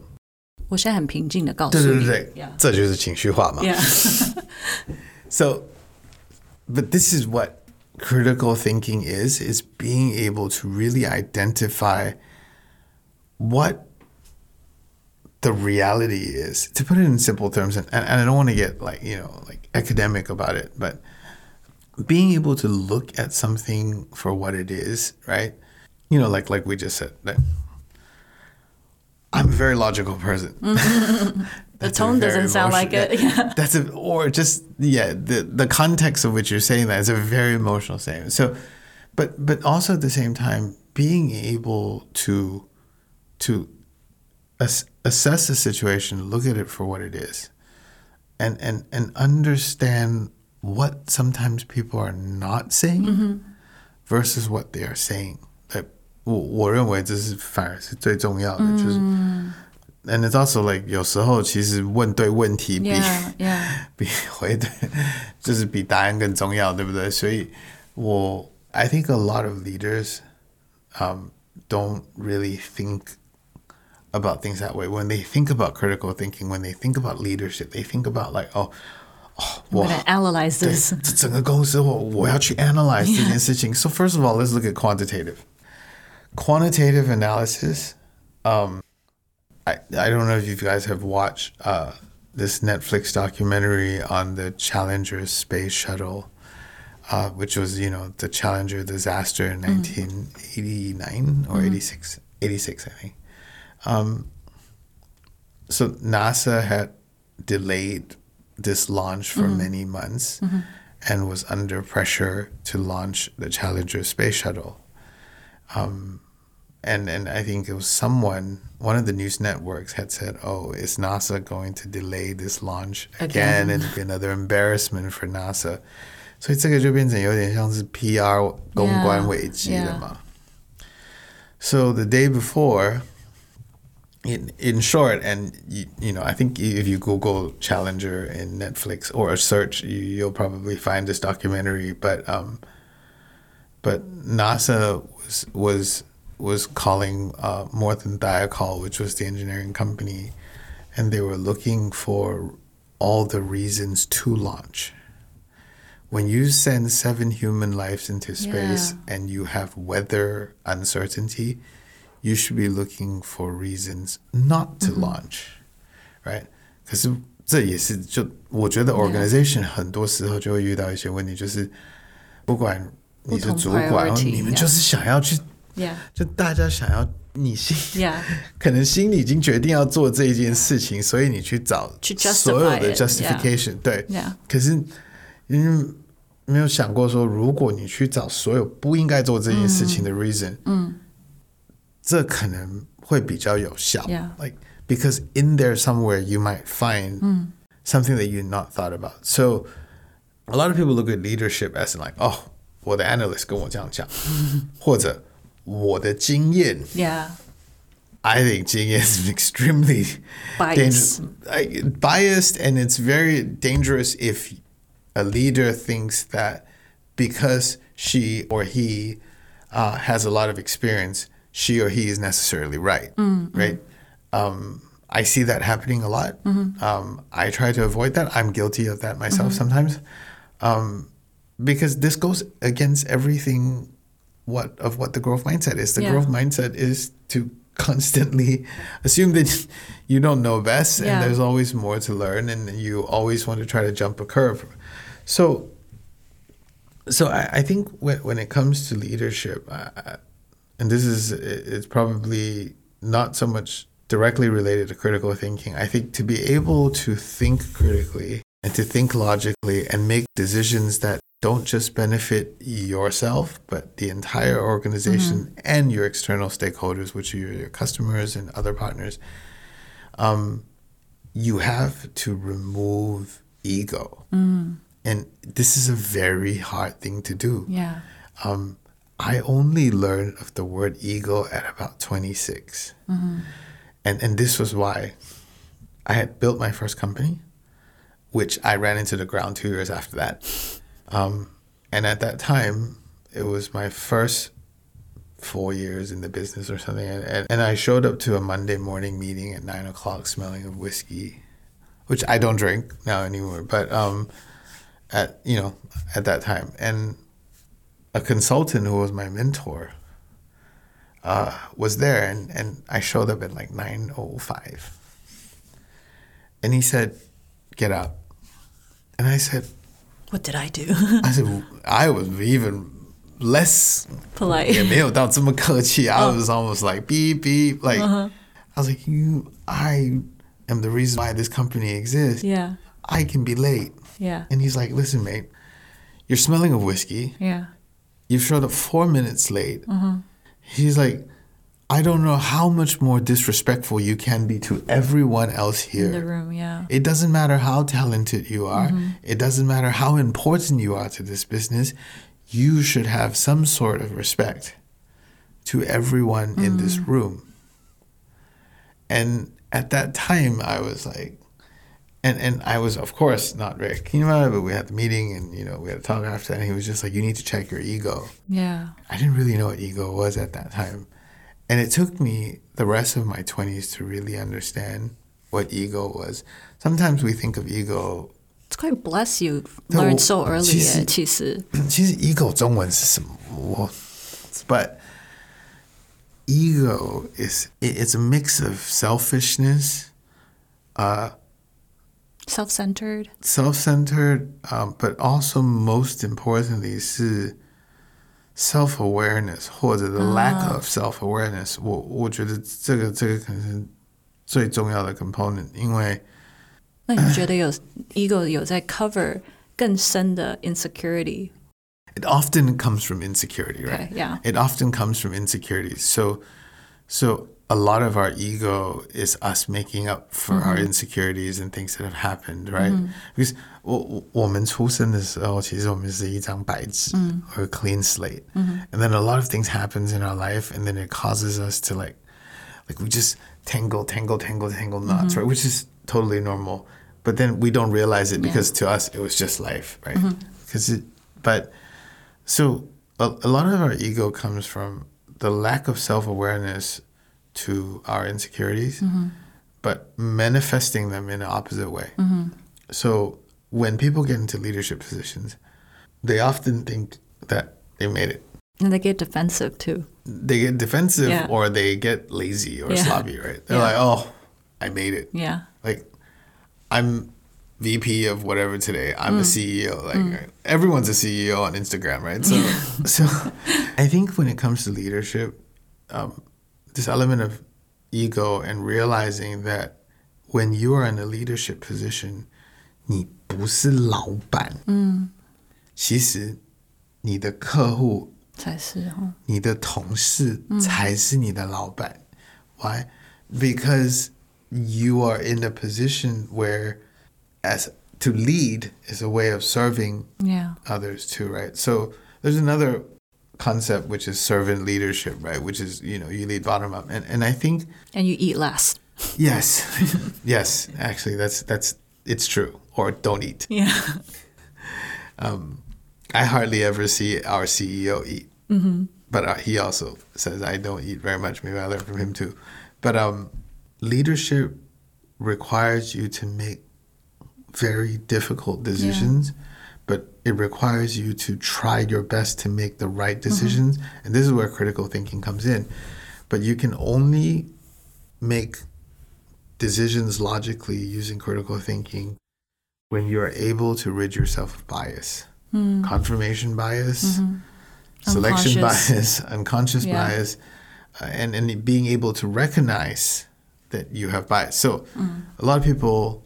S2: 我现在很平静的告诉你。
S1: 对对对对
S2: Yeah. [LAUGHS]
S1: 这就是情绪化嘛。
S2: Yeah.
S1: So, but this is what critical thinking is: is being able to really identify what the reality is. To put it in simple terms, and, and I don't want to get like you know like academic about it, but being able to look at something for what it is, right? You know, like like we just said, that I'm a very logical person. [LAUGHS]
S2: the tone doesn't sound like it. Yeah.
S1: That's a or just yeah the the context of which you're saying that is a very emotional statement. So, but but also at the same time being able to to assess the situation, look at it for what it is, and and and understand what sometimes people are not saying versus what they are saying. That 我我认为这是反而是最重要的，就是。And it's also like [LAUGHS] 有时候其实问对问题比
S2: Yeah, yeah.
S1: 比回对，就是比答案更重要，对不对？所以我 I think a lot of leaders um, don't really think about things that way. When they think about critical thinking, when they think about leadership, they think about like, oh, oh,
S2: I'm gonna analyze
S1: 对
S2: this.
S1: 这整个公司我我要去 analyze 这件事情。So first of all, let's look at quantitative. Quantitative analysis. Um, I I don't know if you guys have watched uh, this Netflix documentary on the Challenger space shuttle, uh, which was you know the Challenger disaster in 1989 or 86, 86 I think. Um, so NASA had delayed this launch for many months and was under pressure to launch the Challenger space shuttle. Um, and and I think it was someone, one of the news networks had said, "Oh, is NASA going to delay this launch again,
S2: Again.
S1: and be another embarrassment for NASA?" 所以这个就变成有点像是 PR 公关危机了嘛。So the day before, in in short, and you, you know, I think if you Google Challenger in Netflix or a search, you, you'll probably find this documentary. But um, but NASA was was was calling uh, Morton Thiokol, which was the engineering company, and they were looking for all the reasons to launch. When you send seven human lives into space
S2: Yeah.
S1: and you have weather uncertainty, You should be looking for reasons not to launch, right？可是这也是就我觉得 organization 很多时候就会遇到一些问题，就是不管你是主管，你们就是想要去，就大家想要你心，[LAUGHS] 可能心里已经决定要做这一件事情，所以你去找所有的 justification，对。可是你没有想过说，如果你去找所有不应该做这件事情的 reason，嗯。这可能会比较有效。
S2: Yeah
S1: Like because in there somewhere you might find something that you not thought about. So a lot of people look at leadership as in like, oh, 我的 analyst 跟我这样讲，或者我的经验
S2: Yeah. [LAUGHS]
S1: I think Jing is extremely
S2: Biased.
S1: dangerous, like, biased, and it's very dangerous if a leader thinks that because she or he uh, has a lot of experience, she or he is necessarily right. Right? Um, I see that happening a lot. Um, I try to avoid that. I'm guilty of that myself sometimes, um, because this goes against everything what of what the growth mindset is. The
S2: Yeah.
S1: growth mindset is to constantly [LAUGHS] assume that [LAUGHS] you don't know best
S2: Yeah.
S1: and there's always more to learn and you always want to try to jump a curve. So so I, I think when, when it comes to leadership, I- and this is it's probably not so much directly related to critical thinking. I think to be able to think critically and to think logically and make decisions that don't just benefit yourself, but the entire organization and your external stakeholders, which are your customers and other partners, um, you have to remove ego. And this is a very hard thing to do.
S2: Yeah.
S1: Um, I only learned of the word ego at about 26. And, and this was why I had built my first company, which I ran into the ground two years after that. Um, and at that time, it was my first four years in the business or something. And, and, and I showed up to a Monday morning meeting at nine o'clock smelling of whiskey, which I don't drink now anymore, but um, at, you know, at that time. And a consultant who was my mentor uh, was there, and, and I showed up at like 9.05. And he said, get up. And I said,
S2: What did I do?
S1: I said, I was even less
S2: Polite.
S1: 也没有到这么客气. [LAUGHS] I was almost like beep beep. Like
S2: Uh-huh.
S1: I was like, you, I am the reason why this company exists.
S2: Yeah.
S1: I can be late.
S2: Yeah.
S1: And he's like, listen, mate, you're smelling of whiskey.
S2: Yeah.
S1: you showed up four minutes late.
S2: Uh-huh.
S1: He's like, I don't know how much more disrespectful you can be to everyone else here.
S2: In the room. Yeah.
S1: It doesn't matter how talented you are. It doesn't matter how important you are to this business. You should have some sort of respect to everyone in this room. And at that time, I was like, and, and I was, of course, not very keen about it, but we had the meeting and, you know, we had a talk after that. And he was just like, you need to check your ego.
S2: Yeah.
S1: I didn't really know what ego was at that time. and it took me the rest of my 20s to really understand what ego was. Sometimes we think of ego
S2: It's quite bless you
S1: 对，我-
S2: learned so early
S1: 其实-
S2: 耶，其实
S1: 其实 ego [CLEARS THROAT] 中文是什么？我 but ego is it- it's a mix of selfishness,
S2: self-centered
S1: self-centered, um, but also most importantly 是 self-awareness 或者 the lack of self-awareness 我。我觉得这个这个可能是最重要的 component，因为
S2: 那你觉得有 ego 有在 cover 更深的 insecurity？
S1: it often comes from insecurity, right?
S2: Okay, yeah.
S1: It often comes from insecurities. So, so a lot of our ego is us making up for our insecurities and things that have happened, right? Because 我我我们出生的时候，其实我们是一张白纸 or a clean slate, and then a lot of things happens in our life, and then it causes us to like, like we just tangle, tangle, tangle, tangle knots, right? Which is totally normal, but then we don't realize it because to us it was just life, right? Because it, but so a, a lot of our ego comes from the lack of self-awareness to our insecurities, mm-hmm. but manifesting them in an opposite way. Mm-hmm. So when people get into leadership positions, they often think that they made it.
S2: And they get defensive too.
S1: They get defensive
S2: Yeah.
S1: or they get lazy or
S2: Yeah.
S1: sloppy, right? They're
S2: Yeah.
S1: like, "Oh, I made it."
S2: Yeah.
S1: like I'm VP of whatever today. I'm a mm. CEO. Like mm. everyone's a CEO on Instagram, right? [LAUGHS] So, so I think when it comes to leadership, um, this element of ego and realizing that when you are in a leadership position, 你不是老板，其实你的客户
S2: 才是哦。
S1: 你的同事才是你的老板。Why? Because you are in a position where, as to lead is a way of serving
S2: Yeah.
S1: others too, right? So there's another concept which is servant leadership, right? Which is you know you lead bottom up, and and I think
S2: And you eat last.
S1: yes, [LAUGHS] yes, actually that's that's it's true. Or don't eat.
S2: Yeah.
S1: I hardly ever see our CEO eat. Mm-hmm. But uh, he also says I don't eat very much. Maybe I learned from him too. But um, leadership requires you to make very difficult decisions, but it requires you to try your best to make the right mm-hmm. decisions. And this is where critical thinking comes in. But you can only make decisions logically using critical thinking when you're able to rid yourself of bias, hmm. confirmation bias, mm-hmm. selection
S2: Unconscious.
S1: bias, [LAUGHS] unconscious
S2: Yeah.
S1: bias, uh, and and being able to recognize that you have bias. So, mm. a lot of people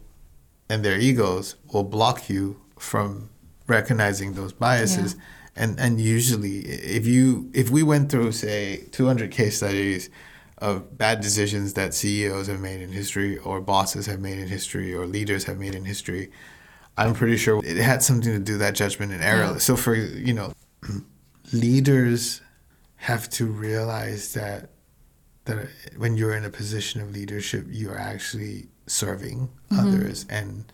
S1: and their egos will block you from recognizing those biases. And and usually, if you if we went through say 200 case studies of bad decisions that CEOs have made in history, or bosses have made in history, or leaders have made in history, I'm pretty sure it had something to do that judgment and error.
S2: Yeah.
S1: So for you know, [CLEARS THROAT] leaders have to realize that that when you're in a position of leadership, you are actually serving mm-hmm. others, and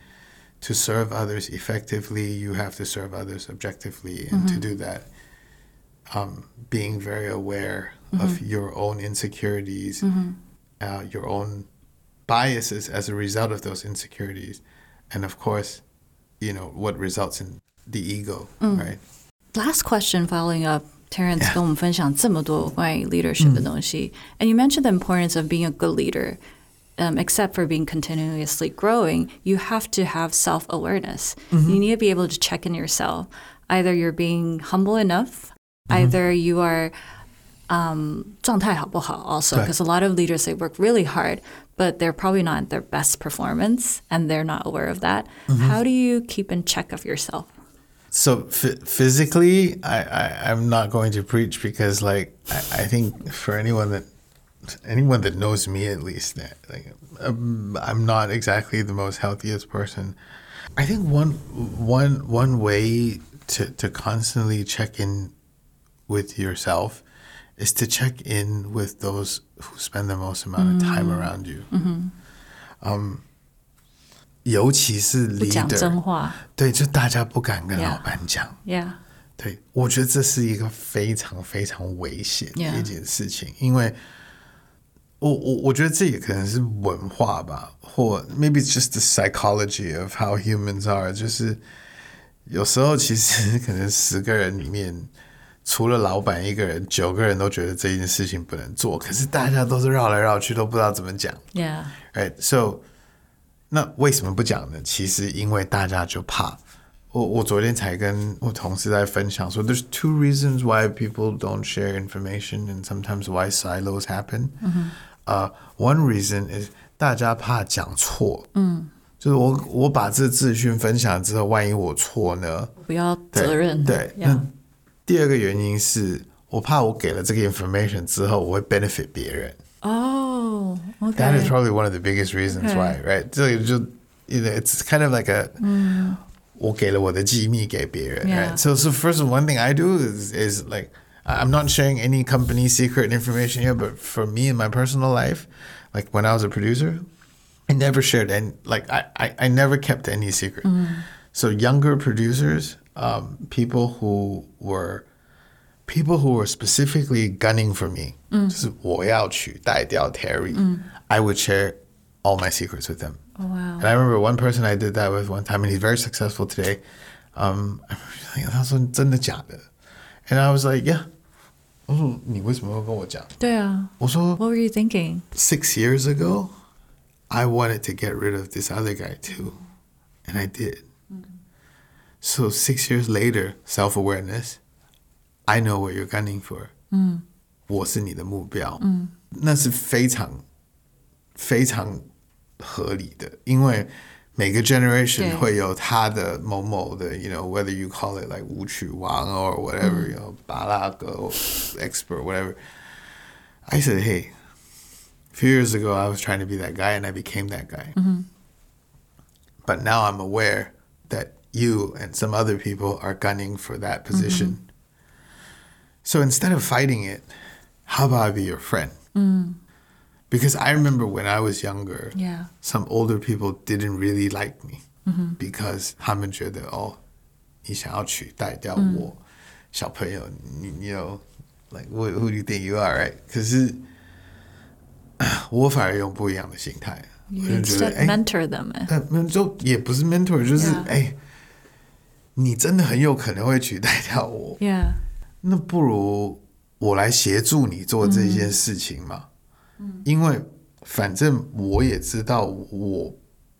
S1: to serve others effectively, you have to serve others objectively. And mm-hmm. to do that, um, being very aware mm-hmm. of your own insecurities, mm-hmm. uh, your own biases as a result of those insecurities. And of course, you know, what results in the ego, mm. right?
S2: Last question following up Terence yeah. 跟我们分享这么多关于 leadership 的东西，and you mentioned the importance of being a good leader Um, except for being continuously growing, you have to have self awareness. You need to be able to check in yourself. Either you're being humble enough, either you are um, 状态好不好 also,
S1: Right.
S2: because a lot of leaders they work really hard, but they're probably not at their best performance, and they're not aware of that. How do you keep in check of yourself?
S1: So f- physically, I, I I'm not going to preach because like I, I think for anyone that anyone that knows me at least, that like um, I'm not exactly the most healthiest person. I think one one one way to to constantly check in with yourself is to check in with those who spend the most amount of time around you. Um, 尤其是
S2: 不讲
S1: leader，
S2: 真话。
S1: 对，就大家不敢跟
S2: Yeah.
S1: 老板讲。
S2: Yeah.
S1: 对，我觉得这是一个非常非常危险的
S2: Yeah.
S1: 一件事情因为 我我我觉得这也可能是文化吧，或 maybe it's just the psychology of how humans are，就是有时候其实可能十个人里面，除了老板一个人，九个人都觉得这件事情不能做，可是大家都是绕来绕去，都不知道怎么讲。
S2: Yeah.
S1: Right, so 那为什么不讲呢？其实因为大家就怕。我我昨天才跟我同事在分享说，There's two reasons why people don't share information and sometimes why silos happen. 呃、o n e reason is 大家怕讲错。嗯，就是我我把这资讯分享之后，万一我错呢？
S2: 不要
S1: 对
S2: 责任。
S1: 对，
S2: Yeah.
S1: 那第二个原因是我怕我给了这个 information 之后，我会 benefit 别人。
S2: Oh,
S1: That is
S2: okay.
S1: probably one of the biggest reasons
S2: Okay.
S1: why, right? 这个就 you know, it's kind of like a 我给了我的机密给别人
S2: Yeah.
S1: right? So, so first one thing I do is is like I'm not sharing any company secret information here, but for me in my personal life, like when I was a producer, I never shared any like I, I, I never kept any secret. So younger producers, um, people who were people who were specifically gunning for me, 就是我要去带掉 Terry, I would share all my secrets with them.
S2: Oh, wow.
S1: And I remember one person I did that with one time, and he's very successful today. Um, I remember 他说真的假的? And I was like, yeah. 我说你为什么会跟我讲？
S2: 对啊。
S1: 我说
S2: What were you thinking?
S1: six years ago, I wanted to get rid of this other guy too. And I did. So six years later, self awareness, I know what you're gunning for. 我是你的目标。那是非常非常 合理的，因为每个 generation
S2: 对
S1: 会有他的某某的，you know whether you call it like 舞曲王 or whatever，、you know 巴拉格 expert whatever。I said, hey, a few years ago I was trying to be that guy and I became that guy. But now I'm aware that you and some other people are gunning for that position. So instead of fighting it, how about I be your friend? Because I remember when I was younger,
S2: Yeah.
S1: some older people didn't really like me because 他们觉得哦，你想要取代掉我、小朋友，你 you know like who, who do you think you are right？可是我反而用不一样的心态，我
S2: You [CLEARS THROAT]
S1: 就觉得
S2: instead
S1: 哎，
S2: mentor them. 哎
S1: 但那就也不是 mentor，就是哎
S2: Yeah.
S1: 你真的很有可能会取代掉我。
S2: Yeah.
S1: 那不如我来协助你做这件事情嘛。 因为反正我也知道我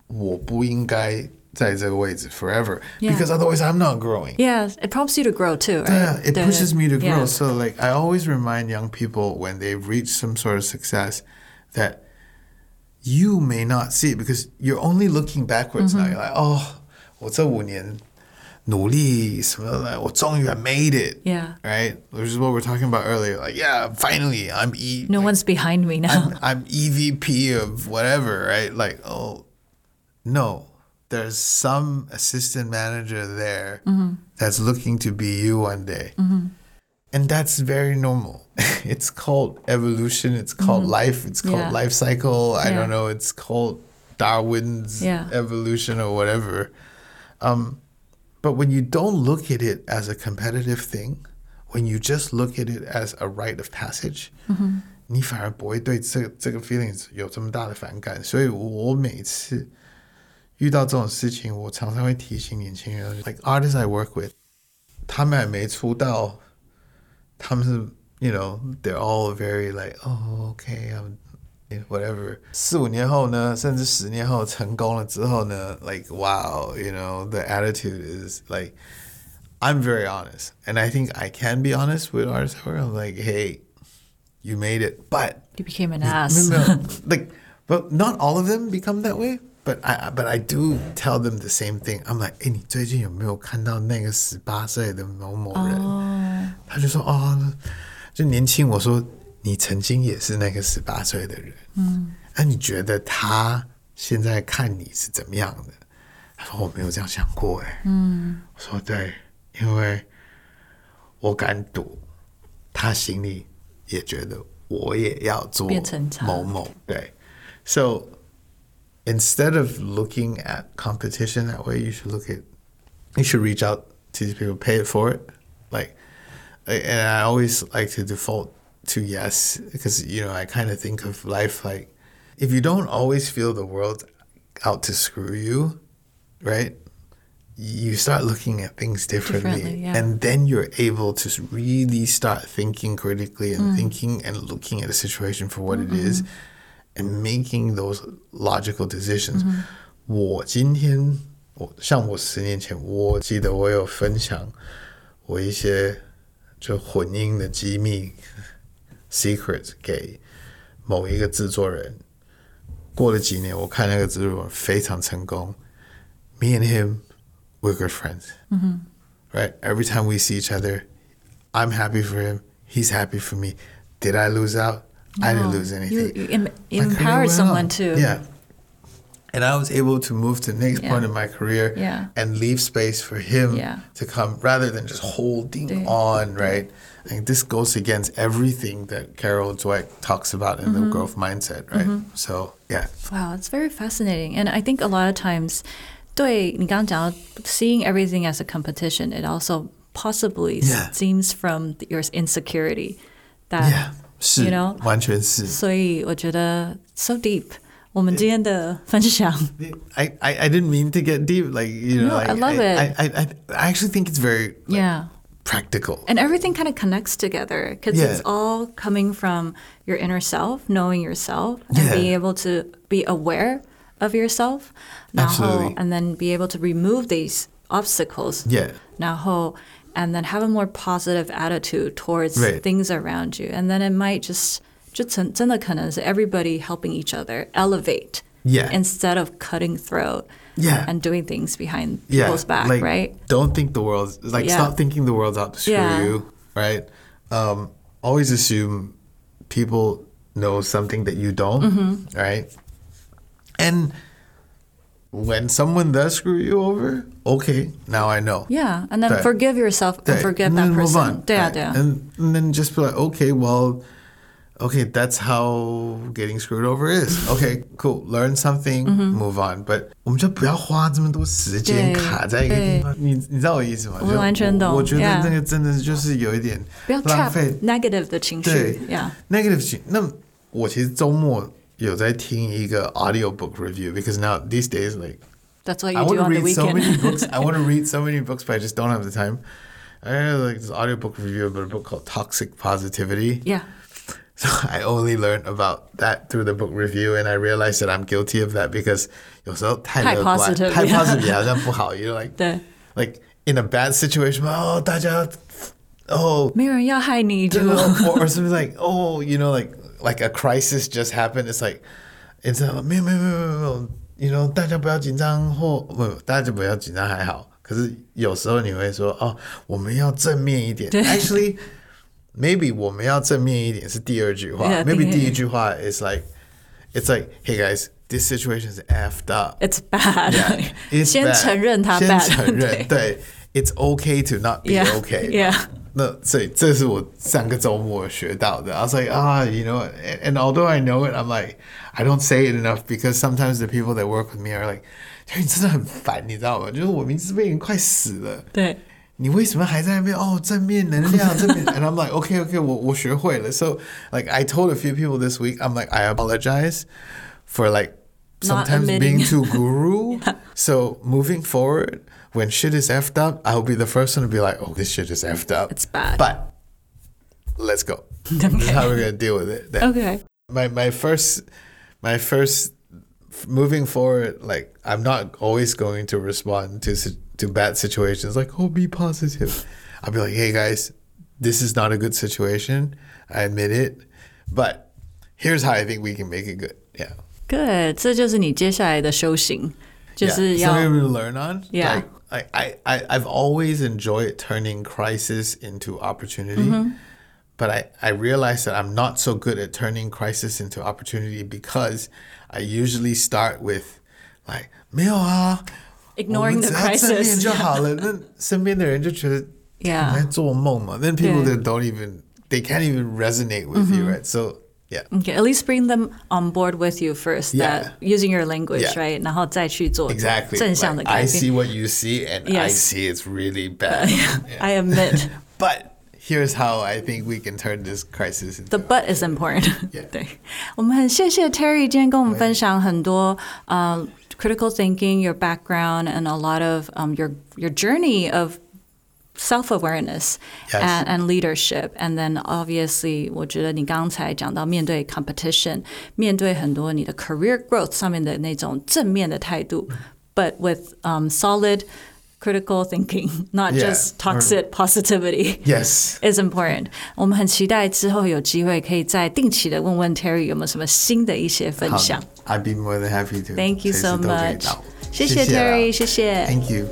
S1: 我不应该在这个位置 forever
S2: Yeah.
S1: because otherwise I'm not growing.
S2: Yeah. It prompts you to grow too, right?
S1: Yeah, it
S2: 对
S1: pushes me to grow.
S2: Yeah.
S1: So like I always remind young people when they've reached some sort of success that you may not see it because you're only looking backwards now. You're like, oh, 我这五年 努力什么的，我终于 I made it.
S2: Yeah.
S1: Right? Which is what we're talking about earlier. Like, yeah, finally I'm E
S2: No
S1: like,
S2: one's behind me now.
S1: I'm EVP of whatever, right? Like, oh, no, there's some assistant manager there that's looking to be you one day. And that's very normal. [LAUGHS] it's called evolution, it's called life, it's called
S2: Yeah.
S1: life cycle. I
S2: Yeah.
S1: don't know, it's called Darwin's
S2: Yeah.
S1: evolution or whatever. Um, but when you don't look at it as a competitive thing, when you just look at it as a rite of passage, 你反而不会对这这个 feelings 有这么大的反感。所以我每次遇到这种事情，我常常会提醒年轻人，like artists I work with，他们还没出道，他们是 you know they're all very like oh okay I'm you know, whatever。四五年后呢，甚至十年后成功了之后呢，like wow you know the attitude is like I'm very honest and I think I can be honest with artists. Where I'm like hey you made it, but
S2: You became an ass. [LAUGHS]
S1: no, no, [LAUGHS] like, but not all of them become that way. But I, but I do tell them the same thing. I'm like, 哎，你最近有没有看到那个十八岁的某某人？他就说，哦，就年轻。我说， 你曾经也是那个十八岁的人。嗯，那、你觉得他现在看你是怎么样的？他说我没有这样想过，哎，嗯，我说对，因为我敢赌，他心里也觉得我也要做某某对，so instead of looking at competition that way, you should look at you should reach out to these people, pay it for it, like, and I always like to default to yes because you know I kind of think of life like if you don't always feel the world out to screw you, right? You start looking at things differently,
S2: Differently, yeah.
S1: and then you're able to really start thinking critically and thinking and looking at a situation for what it is, and making those logical decisions. 我今天，我像我十年前，我记得我有分享我一些就混音的机密 secret 给某一个制作人。过了几年，我看那个制作人非常成功。Me and him, we're good friends. Right? Every time we see each other, I'm happy for him. He's happy for me. Did I lose out? I didn't lose
S2: You,
S1: anything.
S2: you em-
S1: My career
S2: empowered
S1: went
S2: someone
S1: on.
S2: too.
S1: Yeah. And I was able to move to the next
S2: Yeah.
S1: point in my career
S2: Yeah.
S1: and leave space for him
S2: Yeah.
S1: to come rather than just holding
S2: 对。
S1: on, right? I think this goes against everything that Carol Dweck talks about in
S2: Mm-hmm.
S1: the growth mindset, right? So, yeah.
S2: Wow, it's very fascinating. And I think a lot of times, 对你刚刚讲到 seeing everything as a competition, it also possibly
S1: Yeah.
S2: seems from your insecurity that
S1: Yeah. 是
S2: you know?
S1: 完全是。
S2: 所以我觉得 so deep。 我们今天的分享
S1: I, I, I didn't mean to get deep. Like, you know,
S2: No,
S1: like,
S2: I love
S1: I,
S2: it.
S1: I, I, I actually think it's very like,
S2: Yeah.
S1: practical.
S2: And everything kind of connects together because it's
S1: Yeah.
S2: all coming from your inner self, knowing yourself, and
S1: Yeah.
S2: being able to be aware of yourself. 然后
S1: Absolutely.
S2: and then be able to remove these obstacles.
S1: Yeah.
S2: 然后 and then have a more positive attitude towards
S1: Right.
S2: things around you. And then it might just 就真真的可能是 everybody helping each other elevate
S1: Yeah.
S2: instead of cutting throat
S1: Yeah.
S2: and doing things behind
S1: yeah,
S2: people's back,
S1: like,
S2: right?
S1: Don't think the world's like
S2: Yeah.
S1: stop thinking the world's out to screw
S2: Yeah.
S1: you, right? Um, always assume people know something that you don't,
S2: Mm-hmm.
S1: right? And when someone does screw you over, okay, now I know.
S2: Yeah, and then
S1: 对
S2: forgive yourself and
S1: 对
S2: forget
S1: and
S2: that
S1: then move
S2: person.
S1: on,
S2: 对啊，
S1: right?
S2: 对啊。
S1: And, and then just be like, okay, well, okay, that's how getting screwed over is. [LAUGHS] Okay, cool. Learn something,
S2: Mm-hmm.
S1: move on. But 我们就不要花这么多时间
S2: 对
S1: 卡在一个地方。你你知道我意思吗？
S2: 我
S1: 就
S2: 完全懂
S1: 我觉得
S2: yeah
S1: 那个真的就是有一点
S2: 不要
S1: 浪
S2: trap
S1: 费
S2: negative 的情绪
S1: 对，
S2: Yeah，
S1: negative 情。那我其实周末有在听一个 audiobook review because now these days like
S2: that's what
S1: I
S2: you
S1: want
S2: do
S1: to
S2: on the
S1: read so many
S2: weekend.
S1: books. I want to [LAUGHS] read so many books, but I just don't have the time. I had like this audiobook review about a book called Toxic Positivity.
S2: Yeah,
S1: So [LAUGHS] I only learned about that through the book review, and I realized that I'm guilty of that because 有时候太
S2: 太
S1: 乐观，
S2: positive，
S1: 太
S2: yeah.
S1: positive 好像不好。You know, like
S2: 对，
S1: like in a bad situation, oh 大家 oh
S2: 没有人要害你，就
S1: or, or something [LAUGHS] like oh you know like like a crisis just happened. It's like it's a 没有没有没有没有没有，you know 大家不要紧张或不大家不要紧张还好。可是有时候你会说哦，我们要正面一点。Actually, maybe 我们要正面一点是第二句话。
S2: Yeah,
S1: maybe
S2: 第
S1: 第一句话 is like it's like hey guys, this situation is effed up.
S2: it's bad
S1: Yeah, [LAUGHS] it's
S2: 先
S1: bad.
S2: 承认它
S1: 先
S2: bad，
S1: 承认
S2: 对
S1: 对，It's okay to not be
S2: Yeah,
S1: okay.
S2: yeah.
S1: 那所以这是我上个周末学到的。I was like, ah, you know, and, and although I know it, I'm like, I don't say it enough because sometimes the people that work with me are like, 你真的很烦，你知道吗？就是我明知被人快死了，
S2: 对
S1: 你为什么还在那边哦正面能量正面？And I'm like, okay, okay, 我我学会了。So like I told a few people this week, I'm like, I apologize for like
S2: Not
S1: sometimes
S2: admitting.
S1: being too [LAUGHS] guru. so moving forward, when shit is effed up, I'll be the first one to be like, oh, this shit is effed up.
S2: It's bad.
S1: But let's go. This is how we're gonna deal with it. Then OK，my my first my first moving forward like i'm not always going to respond to si- to bad situations like oh be positive i'll be like hey guys this is not a good situation i admit it but here's how i think we can make it good yeah
S2: good，这就是你接下来的修行，就
S1: yeah
S2: 是要
S1: something to learn on
S2: Yeah.
S1: like I, I, I i've always enjoyed turning crisis into opportunity but I, I realized that I'm not so good at turning crisis into opportunity because I usually start with like 没有啊
S2: ignoring the [LAUGHS]
S1: 我们只要正面
S2: crisis
S1: 就好了。那身边的人就觉得
S2: Yeah.
S1: 你在做梦嘛。Then people
S2: 对
S1: that don't even they can't even resonate with you, right? So yeah,
S2: Okay, at least bring them on board with you first.
S1: Yeah.
S2: That using your language,
S1: Yeah.
S2: right? 然后再去做
S1: exactly.
S2: 正向的
S1: Like,
S2: 改
S1: I
S2: 变。
S1: see what you see, and I
S2: Yes.
S1: see it's really [LAUGHS] bad.
S2: I admit. [LAUGHS]
S1: But here's how I think we can turn this crisis into
S2: The but is important.
S1: Yeah.
S2: 对，我们很谢谢 Terry 今天跟我们分享很多呃、 critical thinking, your background, and a lot of um, your your journey of self awareness
S1: Yes.
S2: and, and leadership. And then obviously，我觉得你刚才讲到面对 competition，面对很多你的 career growth 上面的那种正面的态度，but with um, solid critical thinking, [LAUGHS] not
S1: Yeah.
S2: just toxic positivity
S1: yes
S2: is [LAUGHS] important. 我们很期待之后有机会可以再定期的问问 Terry 有没有什么新的一些分享。
S1: I'd be more than happy to
S2: Thank you
S1: 随
S2: so
S1: 时都可以
S2: much.
S1: 到
S2: 谢谢
S1: 谢啦
S2: Terry，谢谢。
S1: Thank you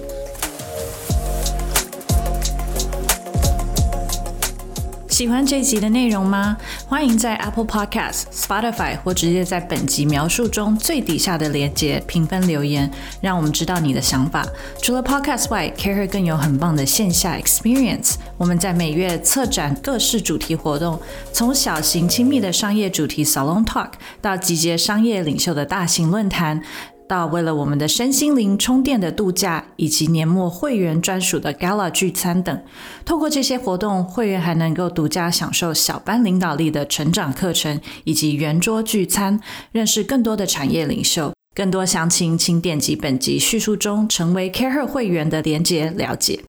S2: 喜欢这集的内容吗？欢迎在 Apple Podcast、Spotify 或直接在本集描述中最底下的连接评分留言，让我们知道你的想法。除了 Podcast 外，Care 更有很棒的线下 experience。我们在每月策展各式主题活动，从小型亲密的商业主题 Salon Talk 到集结商业领袖的大型论坛。到为了我们的身心灵充电的度假，以及年末会员专属的 Gala 聚餐等。透过这些活动，会员还能够独家享受小班领导力的成长课程，以及圆桌聚餐，认识更多的产业领袖。更多详情，请点击本集叙述中成为 CareHer 会员的连结了解。